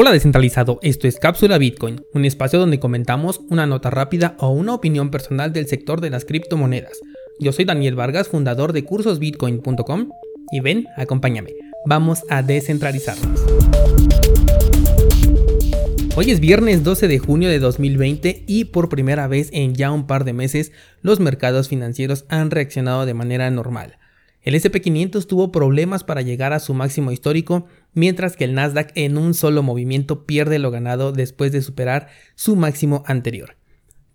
Hola descentralizado, esto es Cápsula Bitcoin, un espacio donde comentamos una nota rápida o una opinión personal del sector de las criptomonedas. Yo soy Daniel Vargas, fundador de cursosbitcoin.com y ven, acompáñame, vamos a descentralizarnos. Hoy es viernes 12 de junio de 2020 y por primera vez en ya un par de meses los mercados financieros han reaccionado de manera normal. El SP500 tuvo problemas para llegar a su máximo histórico, mientras que el Nasdaq en un solo movimiento pierde lo ganado después de superar su máximo anterior.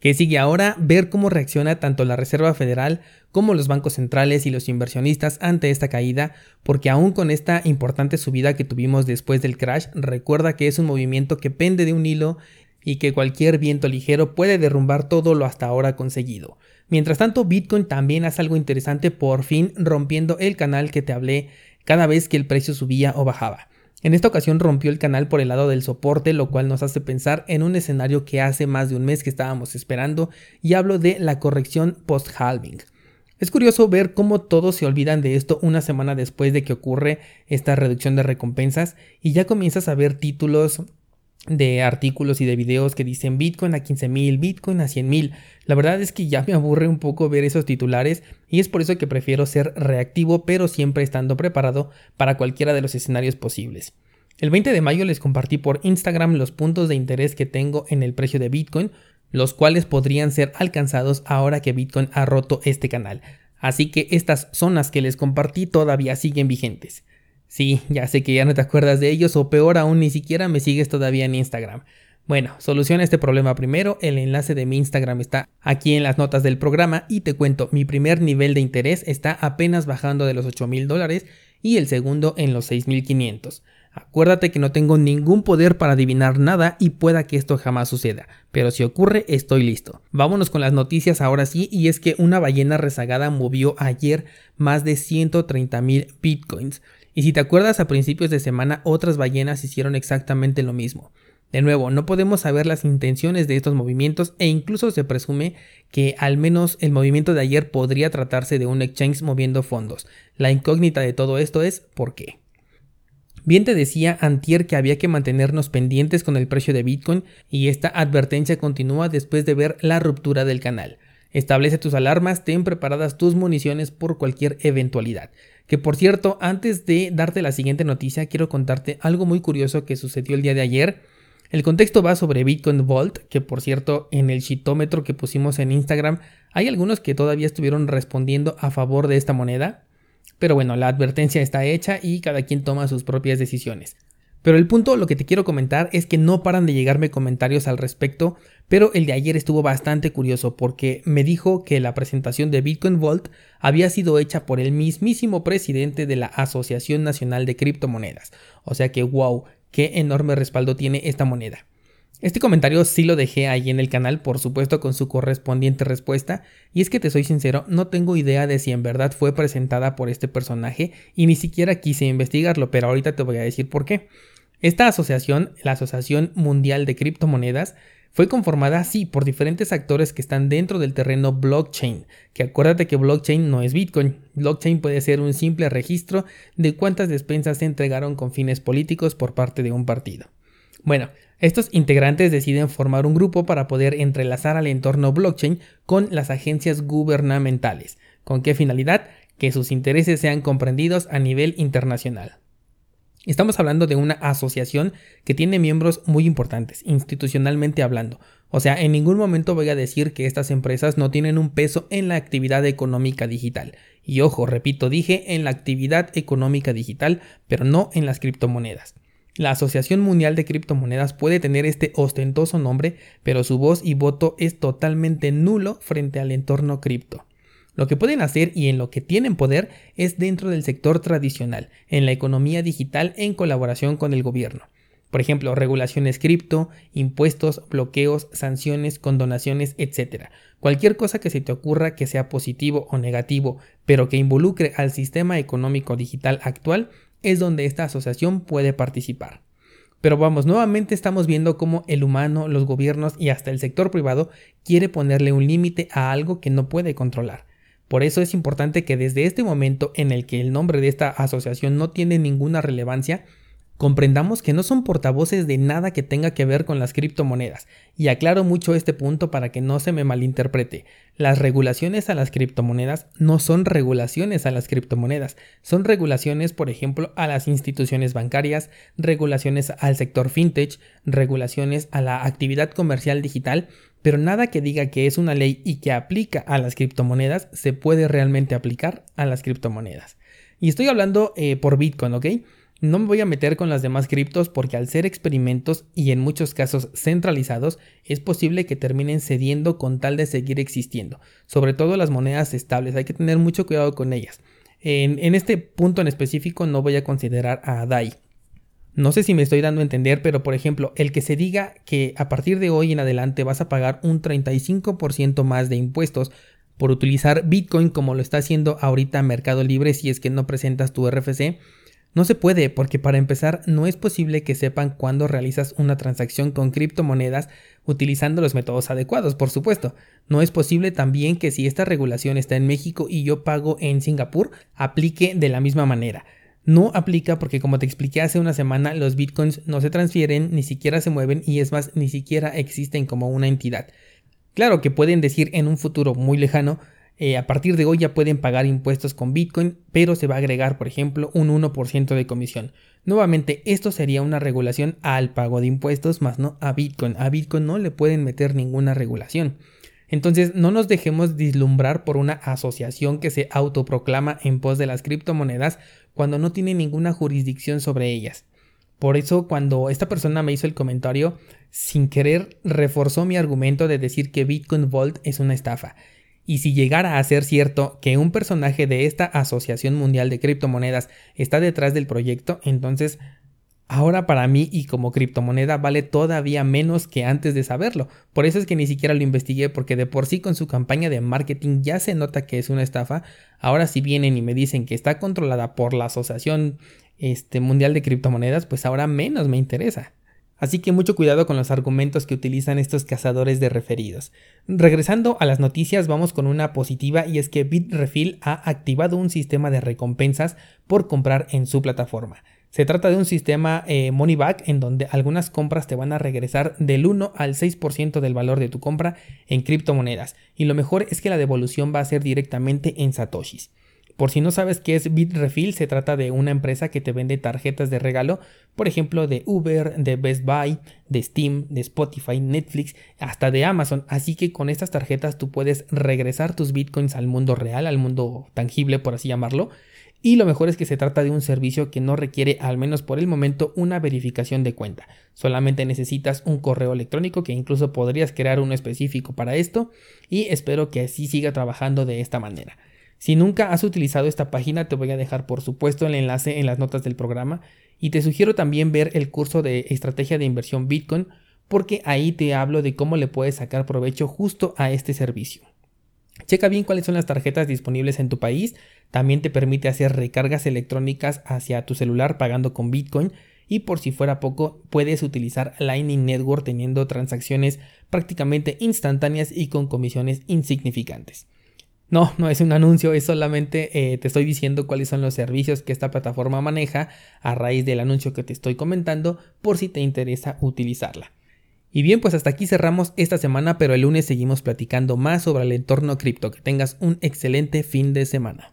¿Qué sigue ahora? Ver cómo reacciona tanto la Reserva Federal como los bancos centrales y los inversionistas ante esta caída, porque aún con esta importante subida que tuvimos después del crash, recuerda que es un movimiento que pende de un hilo y que cualquier viento ligero puede derrumbar todo lo hasta ahora conseguido. Mientras tanto, Bitcoin también hace algo interesante por fin rompiendo el canal que te hablé cada vez que el precio subía o bajaba. En esta ocasión rompió el canal por el lado del soporte, lo cual nos hace pensar en un escenario que hace más de un mes que estábamos esperando, y hablo de la corrección post-halving. Es curioso ver cómo todos se olvidan de esto una semana después de que ocurre esta reducción de recompensas y ya comienzas a ver títulos de artículos y de videos que dicen Bitcoin a 15.000, Bitcoin a 100.000. La verdad es que ya me aburre un poco ver esos titulares y es por eso que prefiero ser reactivo pero siempre estando preparado para cualquiera de los escenarios posibles. El 20 de mayo les compartí por Instagram los puntos de interés que tengo en el precio de Bitcoin, los cuales podrían ser alcanzados ahora que Bitcoin ha roto este canal. Así que estas zonas que les compartí todavía siguen vigentes. Sí, ya sé que ya no te acuerdas de ellos o peor aún ni siquiera me sigues todavía en Instagram. Bueno, soluciona este problema primero, el enlace de mi Instagram está aquí en las notas del programa y te cuento, mi primer nivel de interés está apenas bajando de los 8 mil dólares y el segundo en los 6.500. Acuérdate que no tengo ningún poder para adivinar nada y pueda que esto jamás suceda, pero si ocurre estoy listo. Vámonos con las noticias ahora sí y es que una ballena rezagada movió ayer más de 130 mil bitcoins. Y si te acuerdas, a principios de semana otras ballenas hicieron exactamente lo mismo. De nuevo, no podemos saber las intenciones de estos movimientos e incluso se presume que al menos el movimiento de ayer podría tratarse de un exchange moviendo fondos. La incógnita de todo esto es ¿por qué? Bien te decía Antier que había que mantenernos pendientes con el precio de Bitcoin y esta advertencia continúa después de ver la ruptura del canal. Establece tus alarmas, ten preparadas tus municiones por cualquier eventualidad. Que por cierto, antes de darte la siguiente noticia, quiero contarte algo muy curioso que sucedió el día de ayer. El contexto va sobre Bitcoin Vault, que por cierto, en el chitómetro que pusimos en Instagram, hay algunos que todavía estuvieron respondiendo a favor de esta moneda. Pero bueno, la advertencia está hecha y cada quien toma sus propias decisiones. Pero el punto, lo que te quiero comentar es que no paran de llegarme comentarios al respecto, pero el de ayer estuvo bastante curioso porque me dijo que la presentación de Bitcoin Vault había sido hecha por el mismísimo presidente de la Asociación Nacional de Criptomonedas. O sea que wow, qué enorme respaldo tiene esta moneda. Este comentario sí lo dejé ahí en el canal, por supuesto con su correspondiente respuesta, y es que te soy sincero, no tengo idea de si en verdad fue presentada por este personaje y ni siquiera quise investigarlo, pero ahorita te voy a decir por qué. Esta asociación, la Asociación Mundial de Criptomonedas, fue conformada así por diferentes actores que están dentro del terreno blockchain, que acuérdate que blockchain no es Bitcoin, blockchain puede ser un simple registro de cuántas despensas se entregaron con fines políticos por parte de un partido. Bueno, estos integrantes deciden formar un grupo para poder entrelazar al entorno blockchain con las agencias gubernamentales. ¿Con qué finalidad? Que sus intereses sean comprendidos a nivel internacional. Estamos hablando de una asociación que tiene miembros muy importantes, institucionalmente hablando. O sea, en ningún momento voy a decir que estas empresas no tienen un peso en la actividad económica digital. Y ojo, repito, dije en la actividad económica digital, pero no en las criptomonedas. La Asociación Mundial de Criptomonedas puede tener este ostentoso nombre, pero su voz y voto es totalmente nulo frente al entorno cripto. Lo que pueden hacer y en lo que tienen poder es dentro del sector tradicional, en la economía digital en colaboración con el gobierno. Por ejemplo, regulaciones cripto, impuestos, bloqueos, sanciones, condonaciones, etc. Cualquier cosa que se te ocurra que sea positivo o negativo, pero que involucre al sistema económico digital actual, es donde esta asociación puede participar. Pero vamos, nuevamente estamos viendo cómo el humano, los gobiernos y hasta el sector privado quiere ponerle un límite a algo que no puede controlar. Por eso es importante que desde este momento en el que el nombre de esta asociación no tiene ninguna relevancia, comprendamos que no son portavoces de nada que tenga que ver con las criptomonedas. Y aclaro mucho este punto para que no se me malinterprete. Las regulaciones a las criptomonedas no son regulaciones a las criptomonedas, son regulaciones, por ejemplo, a las instituciones bancarias, regulaciones al sector fintech, regulaciones a la actividad comercial digital, pero nada que diga que es una ley y que aplica a las criptomonedas se puede realmente aplicar a las criptomonedas. Y estoy hablando eh, por Bitcoin, ¿ok? No me voy a meter con las demás criptos porque al ser experimentos y en muchos casos centralizados, es posible que terminen cediendo con tal de seguir existiendo. Sobre todo las monedas estables, hay que tener mucho cuidado con ellas. En, este punto en específico no voy a considerar a DAI. No sé si me estoy dando a entender, pero por ejemplo, el que se diga que a partir de hoy en adelante vas a pagar un 35% más de impuestos por utilizar Bitcoin como lo está haciendo ahorita Mercado Libre si es que no presentas tu RFC, no se puede porque para empezar no es posible que sepan cuándo realizas una transacción con criptomonedas utilizando los métodos adecuados, por supuesto. No es posible también que si esta regulación está en México y yo pago en Singapur, aplique de la misma manera. No aplica porque como te expliqué hace una semana, los bitcoins no se transfieren, ni siquiera se mueven y es más, ni siquiera existen como una entidad. Claro que pueden decir en un futuro muy lejano, eh, a partir de hoy ya pueden pagar impuestos con Bitcoin, pero se va a agregar, por ejemplo, un 1% de comisión. Nuevamente, esto sería una regulación al pago de impuestos, más no a Bitcoin. A Bitcoin no le pueden meter ninguna regulación. Entonces, no nos dejemos dislumbrar por una asociación que se autoproclama en pos de las criptomonedas cuando no tiene ninguna jurisdicción sobre ellas. Por eso, cuando esta persona me hizo el comentario, sin querer reforzó mi argumento de decir que Bitcoin Vault es una estafa. Y si llegara a ser cierto que un personaje de esta Asociación Mundial de Criptomonedas está detrás del proyecto, entonces ahora para mí y como criptomoneda vale todavía menos que antes de saberlo. Por eso es que ni siquiera lo investigué porque de por sí con su campaña de marketing ya se nota que es una estafa. Ahora si vienen y me dicen que está controlada por la Asociación este, Mundial de Criptomonedas, pues ahora menos me interesa. Así que mucho cuidado con los argumentos que utilizan estos cazadores de referidos. Regresando a las noticias, vamos con una positiva y es que Bitrefill ha activado un sistema de recompensas por comprar en su plataforma. Se trata de un sistema eh, money back en donde algunas compras te van a regresar del 1 al 6% del valor de tu compra en criptomonedas y lo mejor es que la devolución va a ser directamente en satoshis. Por si no sabes qué es Bitrefill, se trata de una empresa que te vende tarjetas de regalo, por ejemplo, de Uber, de Best Buy, de Steam, de Spotify, Netflix, hasta de Amazon. Así que con estas tarjetas tú puedes regresar tus bitcoins al mundo real, al mundo tangible, por así llamarlo. Y lo mejor es que se trata de un servicio que no requiere, al menos por el momento, una verificación de cuenta. Solamente necesitas un correo electrónico que incluso podrías crear uno específico para esto y espero que así siga trabajando de esta manera. Si nunca has utilizado esta página, te voy a dejar por supuesto el enlace en las notas del programa y te sugiero también ver el curso de estrategia de inversión Bitcoin porque ahí te hablo de cómo le puedes sacar provecho justo a este servicio. Checa bien cuáles son las tarjetas disponibles en tu país, también te permite hacer recargas electrónicas hacia tu celular pagando con Bitcoin y por si fuera poco puedes utilizar Lightning Network teniendo transacciones prácticamente instantáneas y con comisiones insignificantes. No, no es un anuncio, es solamente eh, te estoy diciendo cuáles son los servicios que esta plataforma maneja a raíz del anuncio que te estoy comentando por si te interesa utilizarla. Y bien, pues hasta aquí cerramos esta semana, pero el lunes seguimos platicando más sobre el entorno cripto. Que tengas un excelente fin de semana.